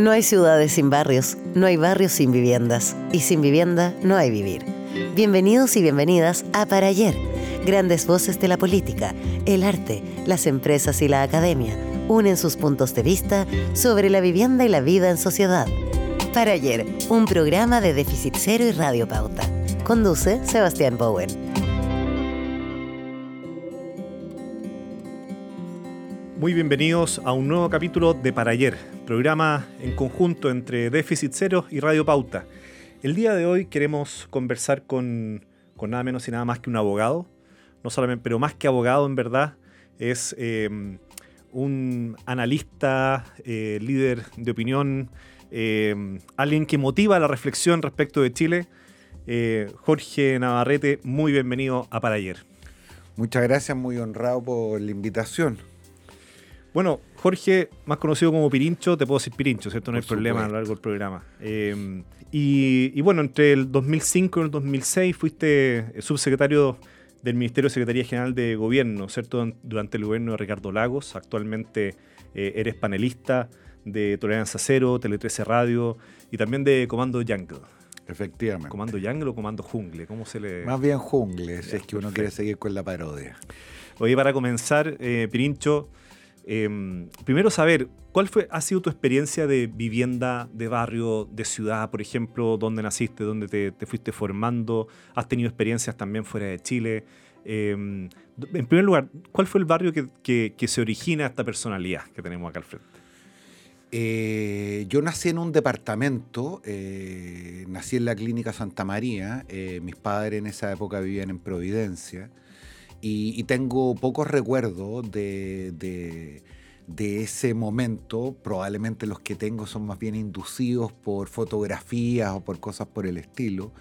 No hay ciudades sin barrios, no hay barrios sin viviendas, y sin vivienda no hay vivir. Bienvenidos y bienvenidas a Para Ayer, grandes voces de la política, el arte, las empresas y la academia unen sus puntos de vista sobre la vivienda y la vida en sociedad. Para Ayer, un programa de Déficit Cero y Radio Pauta. Conduce Sebastián Bowen. Muy bienvenidos a un nuevo capítulo de Para Ayer, programa en conjunto entre Déficit Cero y Radio Pauta. El día de hoy queremos conversar con, nada menos y nada más que un abogado, no solamente, pero más que abogado en verdad, es eh, un analista, eh, líder de opinión, eh, alguien que motiva la reflexión respecto de Chile. Jorge Navarrete, muy bienvenido a Para Ayer. Muchas gracias, muy honrado por la invitación. Bueno, Jorge, más conocido como Pirincho, te puedo decir Pirincho, ¿cierto? No hay problema a lo largo del programa. Eh, y, bueno, entre el 2005 y el 2006 fuiste subsecretario del Ministerio de Secretaría General de Gobierno, ¿cierto? Durante el gobierno de Ricardo Lagos. Actualmente eh, eres panelista de Tolerancia Cero, Tele 13 Radio y también de Comando Jungle. Efectivamente. ¿Comando Jungle o Comando Jungle? ¿Cómo se le...? Más bien Jungle, si es que uno quiere seguir con la parodia. Oye, para comenzar, eh, Pirincho, Em, primero saber, ¿cuál fue, ha sido tu experiencia de vivienda, de barrio, de ciudad, por ejemplo? ¿Dónde naciste? ¿Dónde te, fuiste formando? ¿Has tenido experiencias también fuera de Chile? Em, en primer lugar, ¿cuál fue el barrio que, se origina esta personalidad que tenemos acá al frente? Eh, yo nací en un departamento, eh, nací en la clínica Santa María, eh, mis padres en esa época vivían en Providencia. Y, tengo pocos recuerdos de, de, ese momento. Probablemente los que tengo son más bien inducidos por fotografías o por cosas por el estilo.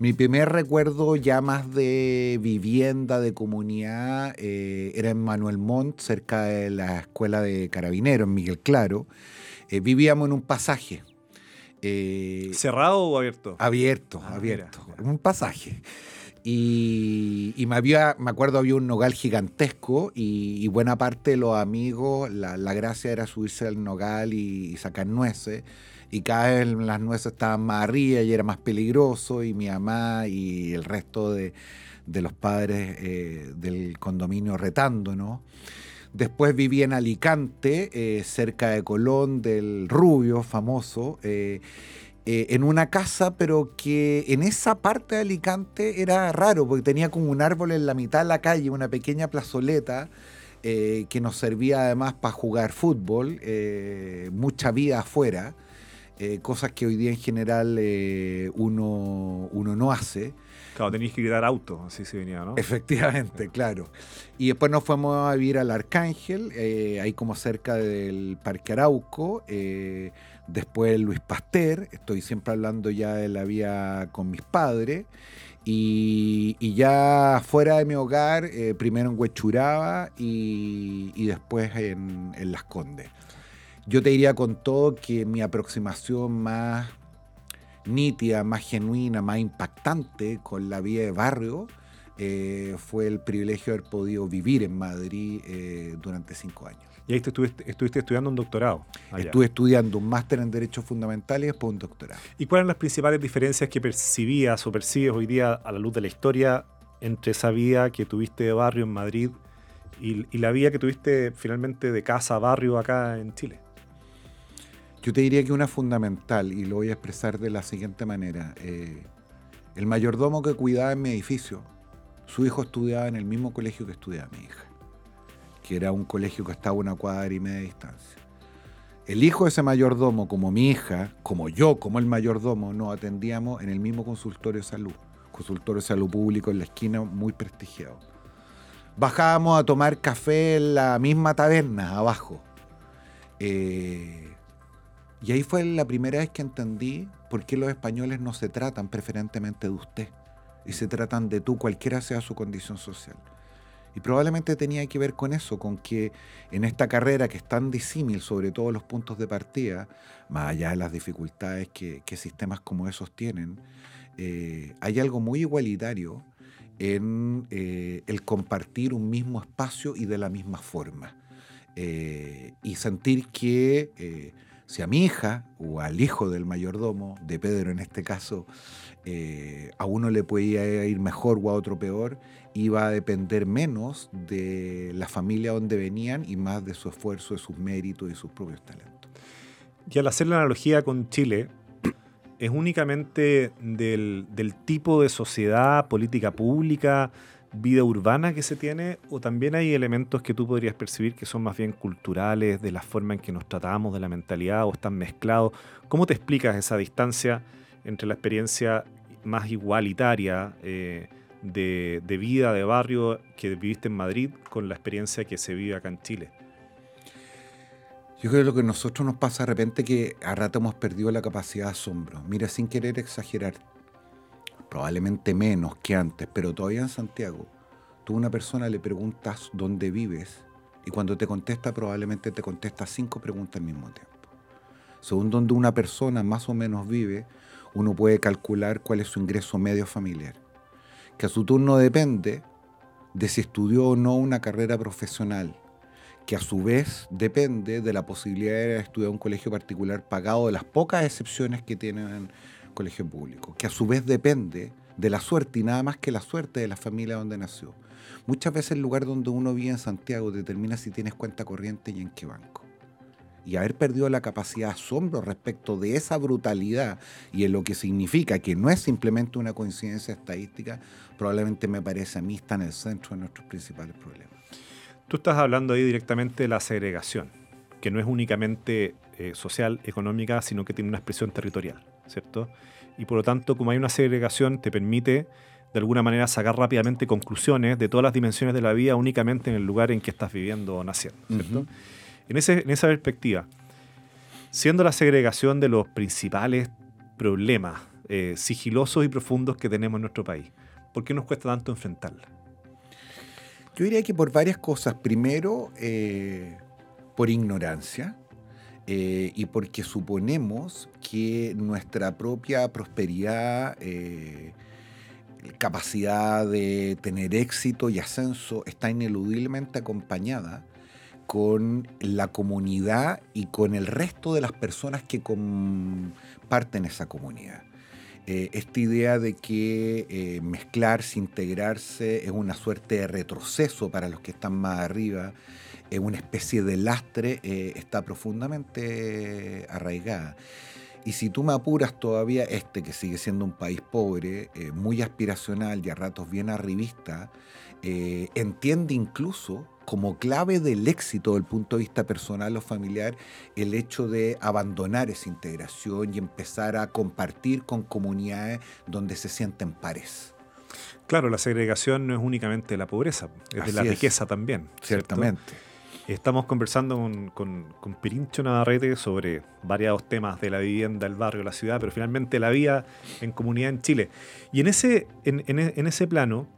Mi primer recuerdo ya más de vivienda, de comunidad, eh, era en Manuel Montt, cerca de la escuela de carabineros, en Miguel Claro. Eh, vivíamos en un pasaje. Eh, ¿Cerrado o abierto? Abierto, ah, abierto. Un pasaje. Y, me, había, me acuerdo había un nogal gigantesco y, buena parte de los amigos, la, gracia era subirse al nogal y, sacar nueces. Y cada vez las nueces estaban más arriba y era más peligroso y mi mamá y el resto de, los padres eh, del condominio retándonos. Después viví en Alicante, eh, cerca de Colón, del Rubio famoso. Eh, eh, en una casa, pero que en esa parte de Alicante era raro, porque tenía como un árbol en la mitad de la calle, una pequeña plazoleta. Eh, que nos servía además para jugar fútbol, eh, mucha vida afuera, cosas que hoy día en general uno, uno no hace. Claro, tenéis que dar auto, así se venía, ¿no? Efectivamente, claro. Y después nos fuimos a vivir al Arcángel, ahí como cerca del Parque Arauco. Después Luis Pasteur, estoy siempre hablando ya de la vida con mis padres. Y, ya fuera de mi hogar, eh, primero en Huechuraba y, después en, Las Condes. Yo te diría con todo que mi aproximación más nítida, más genuina, más impactante con la vida de barrio eh, fue el privilegio de haber podido vivir en Madrid eh, durante cinco años. Y ahí estuviste, estudiando un doctorado. Estuve estudiando un máster en Derechos Fundamentales y después un doctorado. ¿Y cuáles eran las principales diferencias que percibías o percibes hoy día a la luz de la historia entre esa vida que tuviste de barrio en Madrid y, la vida que tuviste finalmente de casa a barrio acá en Chile? Yo te diría que una fundamental, y lo voy a expresar de la siguiente manera. Eh, el mayordomo que cuidaba en mi edificio, su hijo estudiaba en el mismo colegio que estudiaba mi hija que era un colegio que estaba a una cuadra y media de distancia. El hijo de ese mayordomo, como mi hija, como yo, como el mayordomo, nos atendíamos en el mismo consultorio de salud, consultorio de salud público en la esquina, muy prestigiado. Bajábamos a tomar café en la misma taberna, abajo. Eh, y ahí fue la primera vez que entendí por qué los españoles no se tratan preferentemente de usted y se tratan de tú, cualquiera sea su condición social. Y probablemente tenía que ver con eso, con que en esta carrera que es tan disímil sobre todos los puntos de partida, más allá de las dificultades que, sistemas como esos tienen, eh, hay algo muy igualitario en eh, el compartir un mismo espacio y de la misma forma. eh, y sentir que si a mi hija o al hijo del mayordomo, de Pedro en este caso, eh, a uno le podía ir mejor o a otro peor, iba a depender menos de la familia donde venían y más de su esfuerzo, de sus méritos y sus propios talentos. Y al hacer la analogía con Chile, es únicamente del, del tipo de sociedad, política pública, vida urbana que se tiene o también hay elementos que tú podrías percibir que son más bien culturales, de la forma en que nos tratamos, de la mentalidad o están mezclados? ¿Cómo te explicas esa distancia entre la experiencia más igualitaria eh, de, de, vida, de barrio que viviste en Madrid con la experiencia que se vive acá en Chile? Yo creo que lo que a nosotros nos pasa de repente que a rato hemos perdido la capacidad de asombro. Mira, sin querer exagerar, probablemente menos que antes, pero todavía en Santiago, tú a una persona le preguntas dónde vives y cuando te contesta probablemente te contesta cinco preguntas al mismo tiempo. Según donde una persona más o menos vive, uno puede calcular cuál es su ingreso medio familiar, que a su turno depende de si estudió o no una carrera profesional, que a su vez depende de la posibilidad de estudiar un colegio particular pagado de las pocas excepciones que tienen colegio público, que a su vez depende de la suerte y nada más que la suerte de la familia donde nació. Muchas veces el lugar donde uno vive en Santiago determina si tienes cuenta corriente y en qué banco. Y haber perdido la capacidad de asombro respecto de esa brutalidad y en lo que significa que no es simplemente una coincidencia estadística, probablemente me parece a mí está en el centro de nuestros principales problemas. Tú estás hablando ahí directamente de la segregación, que no es únicamente eh, social, económica, sino que tiene una expresión territorial. ¿Cierto? Y por lo tanto, como hay una segregación, te permite de alguna manera sacar rápidamente conclusiones de todas las dimensiones de la vida únicamente en el lugar en que estás viviendo o naciendo, ¿cierto? en, ese, en esa perspectiva, siendo la segregación de los principales problemas eh, sigilosos y profundos que tenemos en nuestro país, ¿por qué nos cuesta tanto enfrentarla? Yo diría que por varias cosas. Primero, eh, por ignorancia. Eh, y porque suponemos que nuestra propia prosperidad, eh, capacidad de tener éxito y ascenso está ineludiblemente acompañada con la comunidad y con el resto de las personas que comparten esa comunidad. Eh, esta idea de que mezclarse, integrarse es una suerte de retroceso para los que están más arriba, una especie de lastre, eh, está profundamente arraigada. Y si tú me apuras todavía, este que sigue siendo un país pobre, eh, muy aspiracional y a ratos bien arribista, eh, entiende incluso como clave del éxito del punto de vista personal o familiar el hecho de abandonar esa integración y empezar a compartir con comunidades donde se sienten pares. Claro, la segregación no es únicamente la pobreza, es de la riqueza también. Ciertamente. Estamos conversando con, con, Pirincho Navarrete sobre varios temas de la vivienda, el barrio, la ciudad, pero finalmente la vida en comunidad en Chile. Y en ese, en, ese plano,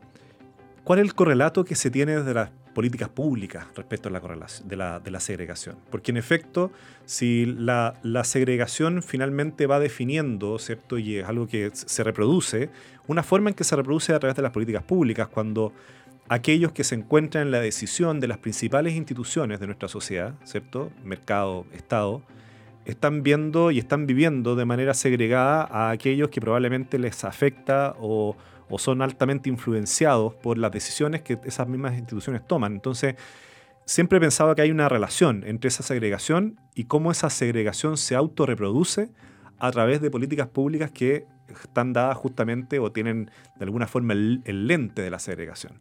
¿cuál es el correlato que se tiene desde las políticas públicas respecto a la correlación de la, segregación? Porque en efecto, si la, segregación finalmente va definiendo, ¿cierto? Y es algo que se reproduce, una forma en que se reproduce a través de las políticas públicas, cuando aquellos que se encuentran en la decisión de las principales instituciones de nuestra sociedad, ¿cierto? Mercado, Estado, están viendo y están viviendo de manera segregada a aquellos que probablemente les afecta o, son altamente influenciados por las decisiones que esas mismas instituciones toman. Entonces, siempre he pensado que hay una relación entre esa segregación y cómo esa segregación se autorreproduce a través de políticas públicas que están dadas justamente o tienen de alguna forma el lente de la segregación.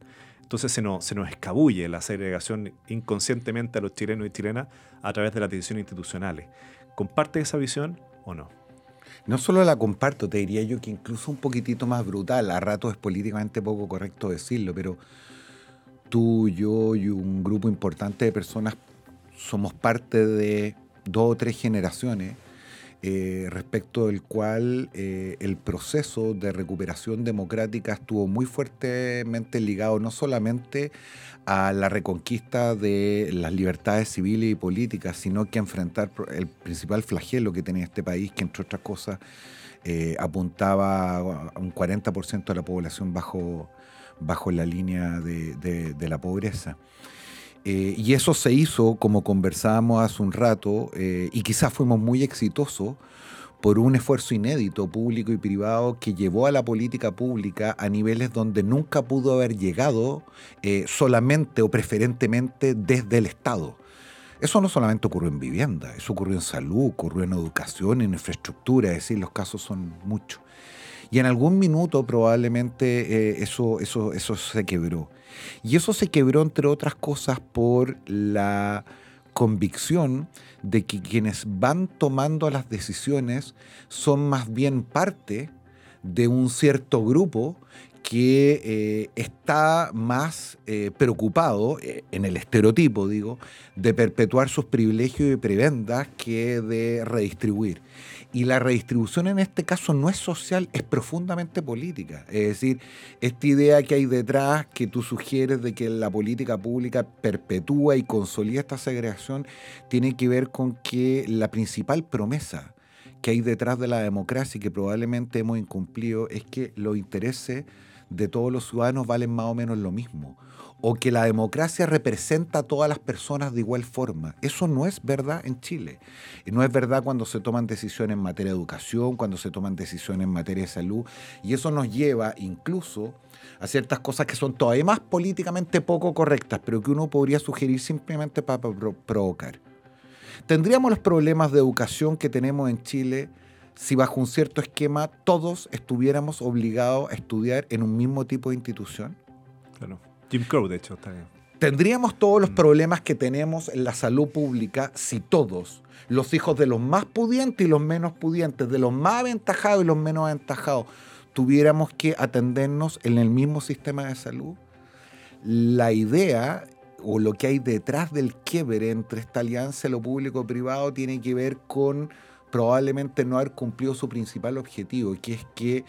Entonces se nos, se nos escabulle la segregación inconscientemente a los chilenos y chilenas a través de las decisiones institucionales. ¿Comparte esa visión o no? No solo la comparto, te diría yo que incluso un poquitito más brutal, a ratos es políticamente poco correcto decirlo, pero tú, yo y un grupo importante de personas somos parte de dos o tres generaciones eh, respecto del cual eh, el proceso de recuperación democrática estuvo muy fuertemente ligado no solamente a la reconquista de las libertades civiles y políticas, sino que a enfrentar el principal flagelo que tenía este país, que entre otras cosas eh, apuntaba a un 40% de la población bajo, bajo la línea de, de la pobreza. Eh, y eso se hizo, como conversábamos hace un rato, eh, y quizás fuimos muy exitosos por un esfuerzo inédito, público y privado, que llevó a la política pública a niveles donde nunca pudo haber llegado eh, solamente o preferentemente desde el Estado. Eso no solamente ocurrió en vivienda, eso ocurrió en salud, ocurrió en educación, en infraestructura, es decir, los casos son muchos. Y en algún minuto probablemente eso, eso, eso se quebró. Y eso se quebró, entre otras cosas, por la convicción de que quienes van tomando las decisiones son más bien parte de un cierto grupo que eh, está más eh, preocupado, eh, en el estereotipo digo, de perpetuar sus privilegios y prebendas que de redistribuir. Y la redistribución en este caso no es social, es profundamente política. Es decir, esta idea que hay detrás que tú sugieres de que la política pública perpetúa y consolida esta segregación tiene que ver con que la principal promesa que hay detrás de la democracia y que probablemente hemos incumplido es que los intereses de todos los ciudadanos valen más o menos lo mismo. O que la democracia representa a todas las personas de igual forma. Eso no es verdad en Chile. No es verdad cuando se toman decisiones en materia de educación, cuando se toman decisiones en materia de salud. Y eso nos lleva incluso a ciertas cosas que son todavía más políticamente poco correctas, pero que uno podría sugerir simplemente para provocar. Tendríamos los problemas de educación que tenemos en Chile si bajo un cierto esquema todos estuviéramos obligados a estudiar en un mismo tipo de institución? Claro. Jim Crow, de hecho, está bien. Tendríamos todos los mm. problemas que tenemos en la salud pública si todos, los hijos de los más pudientes y los menos pudientes, de los más aventajados y los menos aventajados, tuviéramos que atendernos en el mismo sistema de salud. La idea o lo que hay detrás del quiebre entre esta alianza, lo público-privado, tiene que ver con probablemente no haber cumplido su principal objetivo, que es que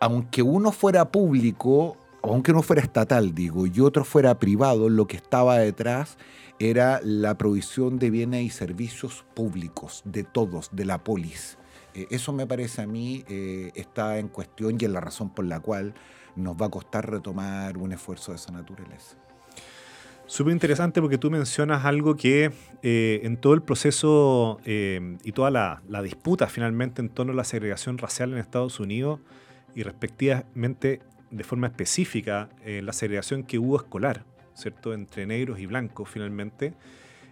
aunque uno fuera público, aunque uno fuera estatal, digo, y otro fuera privado, lo que estaba detrás era la provisión de bienes y servicios públicos, de todos, de la polis. Eh, eso me parece a mí eh, está en cuestión y es la razón por la cual nos va a costar retomar un esfuerzo de esa naturaleza. Súper interesante porque tú mencionas algo que eh, en todo el proceso eh, y toda la, disputa finalmente en torno a la segregación racial en Estados Unidos y respectivamente de forma específica eh, la segregación que hubo escolar, ¿cierto? Entre negros y blancos finalmente,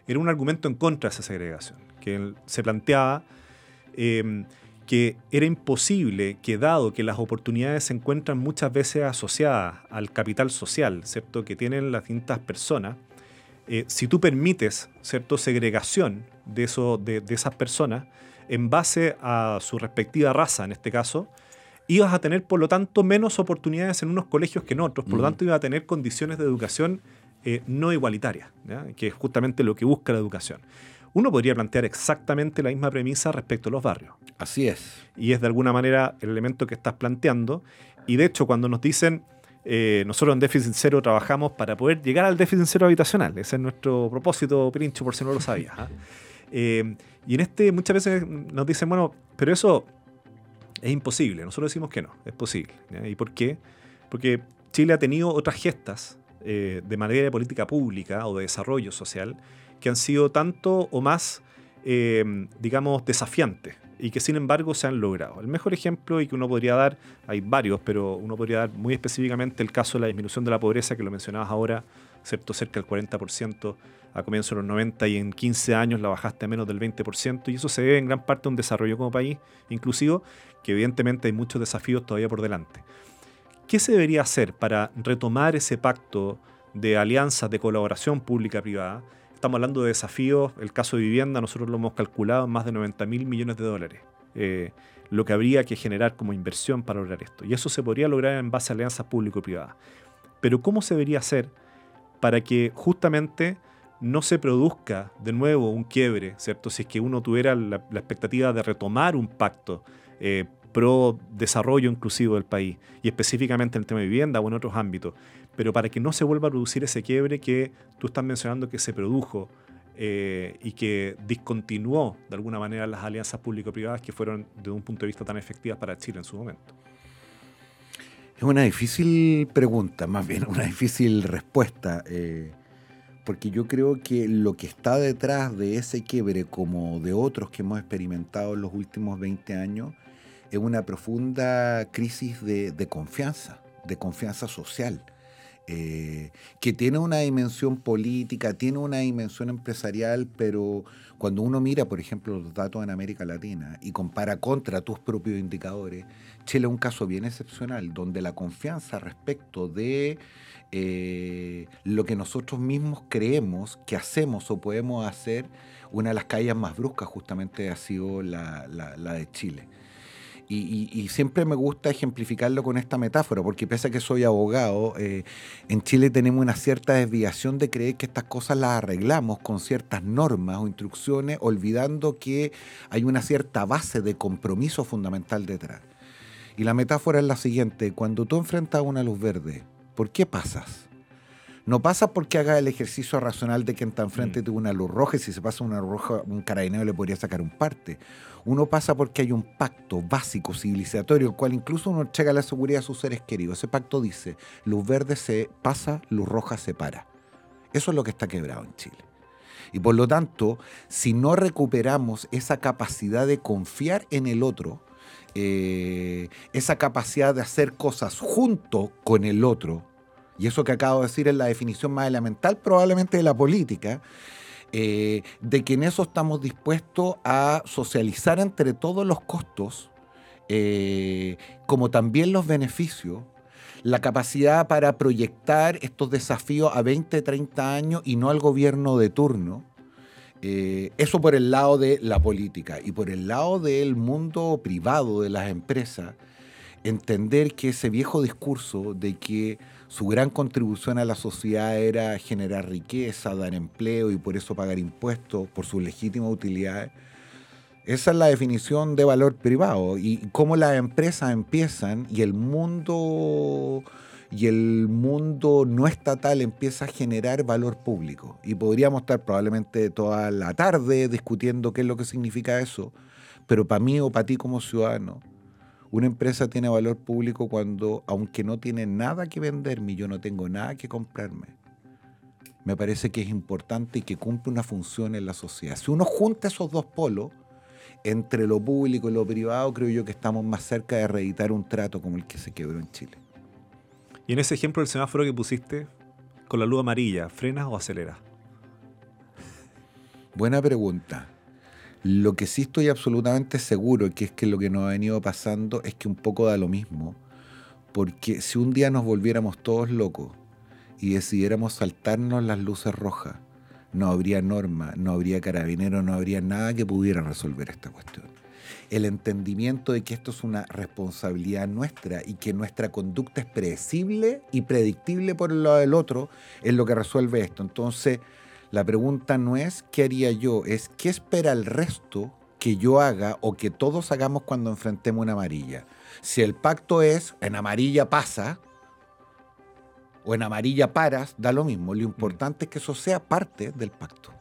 era un argumento en contra de esa segregación, que se planteaba que era imposible que dado que las oportunidades se encuentran muchas veces asociadas al capital social, ¿cierto? que tienen las distintas personas, eh, si tú permites ¿cierto? segregación de, eso, de, esas personas en base a su respectiva raza, en este caso, ibas a tener, por lo tanto, menos oportunidades en unos colegios que en otros, por lo tanto, ibas a tener condiciones de educación eh, no igualitarias, que es justamente lo que busca la educación uno podría plantear exactamente la misma premisa respecto a los barrios. Así es. Y es de alguna manera el elemento que estás planteando. Y de hecho, cuando nos dicen, eh, nosotros en déficit cero trabajamos para poder llegar al déficit cero habitacional, ese es nuestro propósito, Pirincho, por si no lo sabías. ¿ah? Eh, y en este muchas veces nos dicen, bueno, pero eso es imposible. Nosotros decimos que no, es posible. ¿Y por qué? Porque Chile ha tenido otras gestas eh, de manera de política pública o de desarrollo social que han sido tanto o más, eh, digamos, desafiantes y que sin embargo se han logrado. El mejor ejemplo y que uno podría dar, hay varios, pero uno podría dar muy específicamente el caso de la disminución de la pobreza que lo mencionabas ahora, ¿cierto? cerca del 40% a comienzos de los 90 y en 15 años la bajaste a menos del 20% y eso se debe en gran parte a un desarrollo como país inclusivo que evidentemente hay muchos desafíos todavía por delante. ¿Qué se debería hacer para retomar ese pacto de alianzas de colaboración pública-privada Estamos hablando de desafíos, el caso de vivienda nosotros lo hemos calculado en más de 90 mil millones de dólares, eh, lo que habría que generar como inversión para lograr esto. Y eso se podría lograr en base a alianzas público-privadas. Pero ¿cómo se debería hacer para que justamente no se produzca de nuevo un quiebre, ¿cierto? Si es que uno tuviera la, expectativa de retomar un pacto eh, pro desarrollo inclusivo del país, y específicamente en el tema de vivienda o en otros ámbitos, pero para que no se vuelva a producir ese quiebre que tú estás mencionando que se produjo eh, y que discontinuó de alguna manera las alianzas público-privadas que fueron desde un punto de vista tan efectivas para Chile en su momento. Es una difícil pregunta, más bien una difícil respuesta, eh, porque yo creo que lo que está detrás de ese quiebre, como de otros que hemos experimentado en los últimos 20 años, es una profunda crisis de, confianza, de confianza social. Eh, que tiene una dimensión política, tiene una dimensión empresarial, pero cuando uno mira, por ejemplo, los datos en América Latina y compara contra tus propios indicadores, Chile es un caso bien excepcional, donde la confianza respecto de eh, lo que nosotros mismos creemos que hacemos o podemos hacer, una de las caídas más bruscas justamente ha sido la, de Chile. Y, siempre me gusta ejemplificarlo con esta metáfora, porque pese a que soy abogado, eh, en Chile tenemos una cierta desviación de creer que estas cosas las arreglamos con ciertas normas o instrucciones, olvidando que hay una cierta base de compromiso fundamental detrás. Y la metáfora es la siguiente, cuando tú enfrentas una luz verde, ¿Por qué pasas? No pasa porque haga el ejercicio racional de que está enfrente mm. tuvo una luz roja y si se pasa una luz roja, un carabinero le podría sacar un parte. Uno pasa porque hay un pacto básico, civilizatorio, el cual incluso uno checa la seguridad de sus seres queridos. Ese pacto dice, luz verde se pasa, luz roja se para. Eso es lo que está quebrado en Chile. Y por lo tanto, si no recuperamos esa capacidad de confiar en el otro, eh, esa capacidad de hacer cosas junto con el otro, y eso que acabo de decir es la definición más elemental probablemente de la política, eh, de que en eso estamos dispuestos a socializar entre todos los costos, eh, como también los beneficios, la capacidad para proyectar estos desafíos a 20, 30 años y no al gobierno de turno, eh, eso por el lado de la política y por el lado del mundo privado, de las empresas, entender que ese viejo discurso de que su gran contribución a la sociedad era generar riqueza, dar empleo y por eso pagar impuestos por sus legítimas utilidades, esa es la definición de valor privado y cómo las empresas empiezan y el mundo y el mundo no estatal empieza a generar valor público. Y podríamos estar probablemente toda la tarde discutiendo qué es lo que significa eso, pero para mí o para ti como ciudadano, una empresa tiene valor público cuando, aunque no tiene nada que venderme, yo no tengo nada que comprarme. Me parece que es importante y que cumple una función en la sociedad. Si uno junta esos dos polos, entre lo público y lo privado, creo yo que estamos más cerca de reeditar un trato como el que se quebró en Chile. Y en ese ejemplo del semáforo que pusiste, con la luz amarilla, ¿frenas o aceleras? Buena pregunta. Lo que sí estoy absolutamente seguro, que es que lo que nos ha venido pasando es que un poco da lo mismo. Porque si un día nos volviéramos todos locos y decidiéramos saltarnos las luces rojas, no habría norma, no habría carabinero, no habría nada que pudiera resolver esta cuestión el entendimiento de que esto es una responsabilidad nuestra y que nuestra conducta es predecible y predictible por el lado del otro, es lo que resuelve esto. Entonces, la pregunta no es qué haría yo, es qué espera el resto que yo haga o que todos hagamos cuando enfrentemos una amarilla. Si el pacto es en amarilla pasa o en amarilla paras, da lo mismo. Lo importante es que eso sea parte del pacto.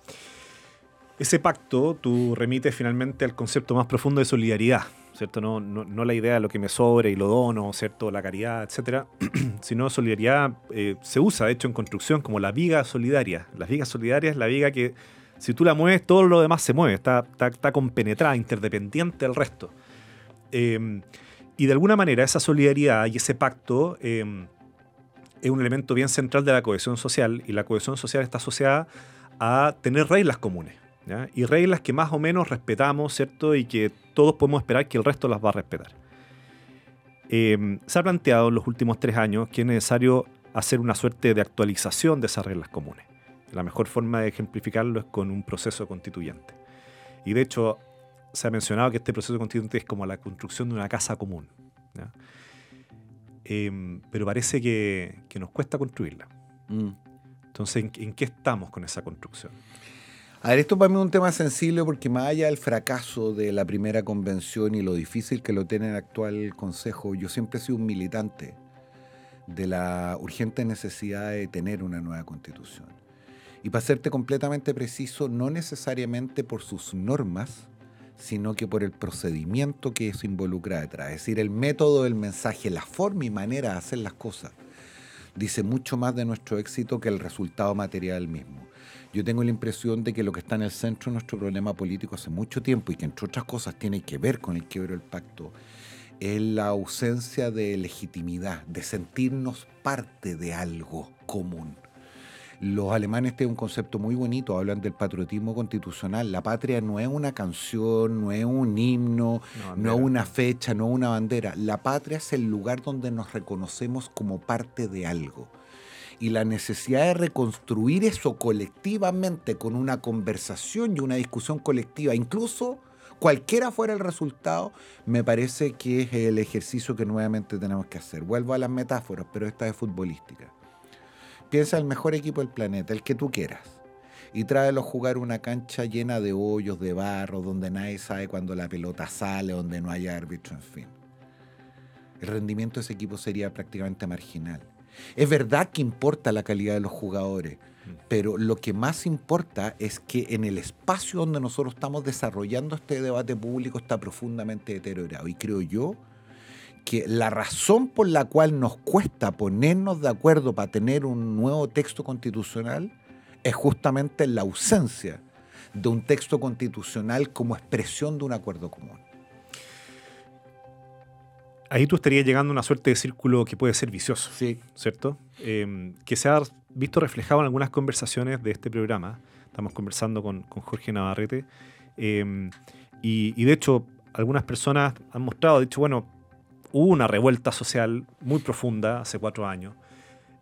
Ese pacto tú remites finalmente al concepto más profundo de solidaridad, ¿cierto? No, no, la idea de lo que me sobre y lo dono, ¿cierto? La caridad, etcétera, sino solidaridad eh, se usa, de hecho, en construcción como la viga solidaria. La viga solidaria es la viga que si tú la mueves, todo lo demás se mueve, está, está, compenetrada, interdependiente del resto. Em, y de alguna manera esa solidaridad y ese pacto em, es un elemento bien central de la cohesión social y la cohesión social está asociada a tener reglas comunes y reglas que más o menos respetamos, ¿cierto? Y que todos podemos esperar que el resto las va a respetar. Em, se ha planteado en los últimos tres años que es necesario hacer una suerte de actualización de esas reglas comunes. La mejor forma de ejemplificarlo es con un proceso constituyente. Y de hecho, se ha mencionado que este proceso constituyente es como la construcción de una casa común. Em, pero parece que, nos cuesta construirla. Mm. Entonces, ¿en qué estamos con esa construcción? A ver, esto para mí es un tema sensible porque más allá del fracaso de la primera convención y lo difícil que lo tiene el actual Consejo, yo siempre he sido un militante de la urgente necesidad de tener una nueva constitución. Y para serte completamente preciso, no necesariamente por sus normas, sino que por el procedimiento que eso involucra detrás. Es decir, el método del mensaje, la forma y manera de hacer las cosas, dice mucho más de nuestro éxito que el resultado material mismo. Yo tengo la impresión de que lo que está en el centro de nuestro problema político hace mucho tiempo y que entre otras cosas tiene que ver con el quiebro del pacto, es la ausencia de legitimidad, de sentirnos parte de algo común. Los alemanes tienen un concepto muy bonito, hablan del patriotismo constitucional. La patria no es una canción, no es un himno, no, es una fecha, no es una bandera. La patria es el lugar donde nos reconocemos como parte de algo. Y la necesidad de reconstruir eso colectivamente con una conversación y una discusión colectiva, incluso cualquiera fuera el resultado, me parece que es el ejercicio que nuevamente tenemos que hacer. Vuelvo a las metáforas, pero esta es futbolística. Piensa el mejor equipo del planeta, el que tú quieras. Y tráelo a jugar una cancha llena de hoyos, de barro, donde nadie sabe cuando la pelota sale, donde no hay árbitro, en fin. El rendimiento de ese equipo sería prácticamente marginal. Es verdad que importa la calidad de los jugadores, pero lo que más importa es que en el espacio donde nosotros estamos desarrollando este debate público está profundamente deteriorado. Y creo yo que la razón por la cual nos cuesta ponernos de acuerdo para tener un nuevo texto constitucional es justamente la ausencia de un texto constitucional como expresión de un acuerdo común. Ahí tú estarías llegando a una suerte de círculo que puede ser vicioso, sí. ¿cierto? Eh, que se ha visto reflejado en algunas conversaciones de este programa. Estamos conversando con, Jorge Navarrete. Eh, y, y, de hecho, algunas personas han mostrado, han dicho, bueno, hubo una revuelta social muy profunda hace cuatro años.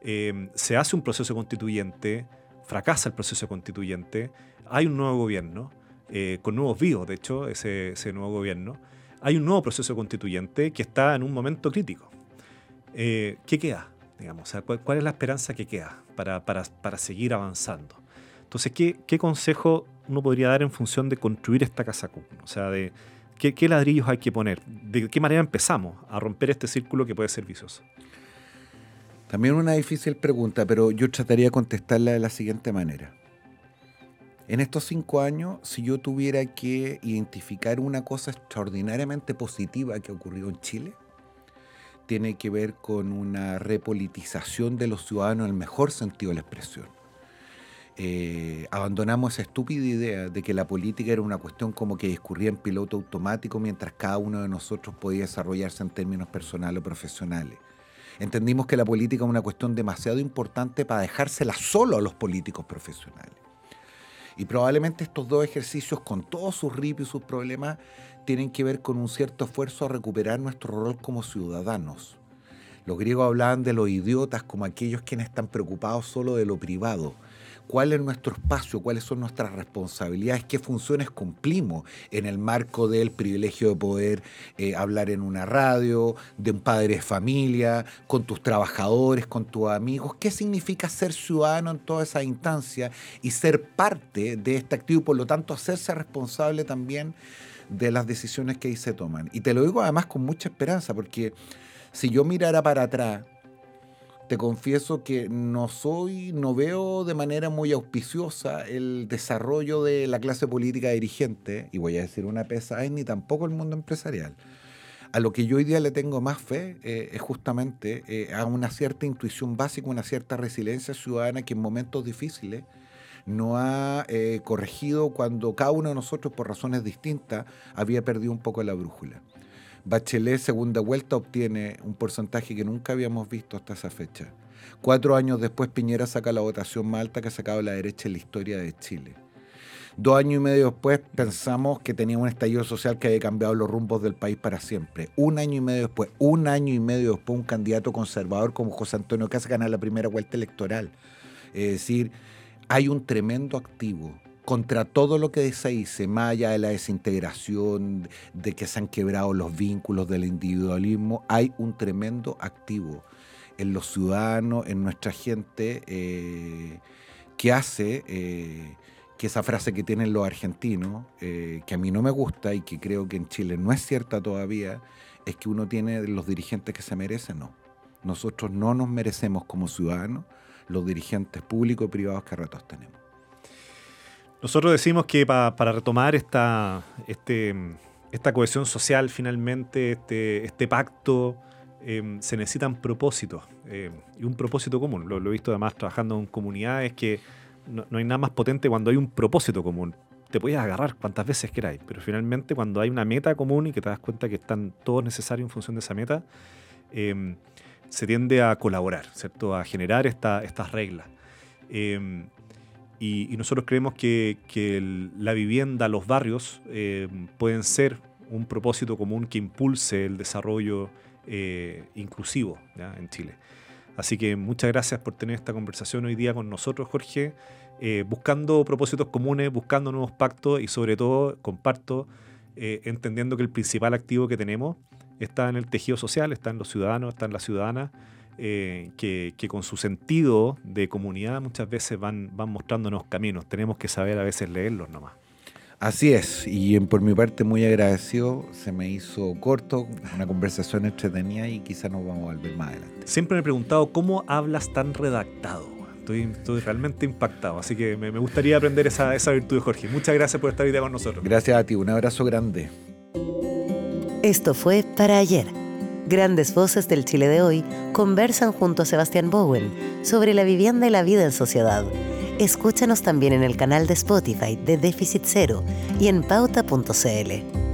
Eh, se hace un proceso constituyente, fracasa el proceso constituyente, hay un nuevo gobierno, eh, con nuevos vivos, de hecho, ese, nuevo gobierno. Hay un nuevo proceso constituyente que está en un momento crítico. Eh, ¿Qué queda? Digamos, ¿cuál, es la esperanza que queda para, para, seguir avanzando? Entonces, ¿qué, ¿qué, consejo uno podría dar en función de construir esta casa común? O sea, de, ¿Qué, ladrillos hay que poner? ¿De qué manera empezamos a romper este círculo que puede ser vicioso? También una difícil pregunta, pero yo trataría de contestarla de la siguiente manera. En estos cinco años, si yo tuviera que identificar una cosa extraordinariamente positiva que ocurrió en Chile, tiene que ver con una repolitización de los ciudadanos en el mejor sentido de la expresión. Eh, abandonamos esa estúpida idea de que la política era una cuestión como que discurría en piloto automático mientras cada uno de nosotros podía desarrollarse en términos personales o profesionales. Entendimos que la política es una cuestión demasiado importante para dejársela solo a los políticos profesionales. Y probablemente estos dos ejercicios, con todos sus rips y sus problemas, tienen que ver con un cierto esfuerzo a recuperar nuestro rol como ciudadanos. Los griegos hablaban de los idiotas como aquellos quienes están preocupados solo de lo privado cuál es nuestro espacio, cuáles son nuestras responsabilidades, qué funciones cumplimos en el marco del privilegio de poder eh, hablar en una radio, de un padre de familia, con tus trabajadores, con tus amigos, qué significa ser ciudadano en toda esa instancia y ser parte de este activo y por lo tanto hacerse responsable también de las decisiones que ahí se toman. Y te lo digo además con mucha esperanza, porque si yo mirara para atrás, te confieso que no soy, no veo de manera muy auspiciosa el desarrollo de la clase política dirigente, y voy a decir una pesa, ni tampoco el mundo empresarial. A lo que yo hoy día le tengo más fe eh, es justamente eh, a una cierta intuición básica, una cierta resiliencia ciudadana que en momentos difíciles no ha eh, corregido cuando cada uno de nosotros, por razones distintas, había perdido un poco la brújula. Bachelet, segunda vuelta, obtiene un porcentaje que nunca habíamos visto hasta esa fecha. Cuatro años después, Piñera saca la votación más alta que ha sacado la derecha en la historia de Chile. Dos años y medio después pensamos que tenía un estallido social que había cambiado los rumbos del país para siempre. Un año y medio después, un año y medio después, un candidato conservador como José Antonio Casa gana la primera vuelta electoral. Es decir, hay un tremendo activo contra todo lo que se dice, más allá de la desintegración, de que se han quebrado los vínculos del individualismo, hay un tremendo activo en los ciudadanos, en nuestra gente, eh, que hace eh, que esa frase que tienen los argentinos, eh, que a mí no me gusta y que creo que en Chile no es cierta todavía, es que uno tiene los dirigentes que se merecen, no. Nosotros no nos merecemos como ciudadanos los dirigentes públicos y privados que a ratos tenemos. Nosotros decimos que para retomar esta, este, esta cohesión social finalmente, este, este pacto, em, se necesitan propósitos em, y un propósito común. Lo, he visto además trabajando en comunidades que no, hay nada más potente cuando hay un propósito común. Te puedes agarrar cuantas veces queráis, pero finalmente cuando hay una meta común y que te das cuenta que están todos necesarios en función de esa meta, em, se tiende a colaborar, ¿cierto? A generar estas reglas. Em, y, nosotros creemos que, la vivienda, los barrios, em, pueden ser un propósito común que impulse el desarrollo eh, inclusivo en Chile. Así que muchas gracias por tener esta conversación hoy día con nosotros, Jorge, eh, buscando propósitos comunes, buscando nuevos pactos y sobre todo, comparto, eh, entendiendo que el principal activo que tenemos está en el tejido social, está en los ciudadanos, está en las ciudadanas, que, con su sentido de comunidad muchas veces van, van mostrándonos caminos. Tenemos que saber a veces leerlos nomás. Así es, y por mi parte muy agradecido, se me hizo corto, una conversación entretenida y quizás nos vamos a volver más adelante. Siempre me he preguntado cómo hablas tan redactado. Estoy, realmente impactado, así que me, gustaría aprender esa, esa virtud de Jorge. Muchas gracias por estar hoy día con nosotros. Gracias a ti, un abrazo grande. Esto fue para ayer. Grandes voces del Chile de hoy conversan junto a Sebastián Bowen sobre la vivienda y la vida en sociedad Escúchanos también en el canal de Spotify de Déficit Cero y en pauta.cl.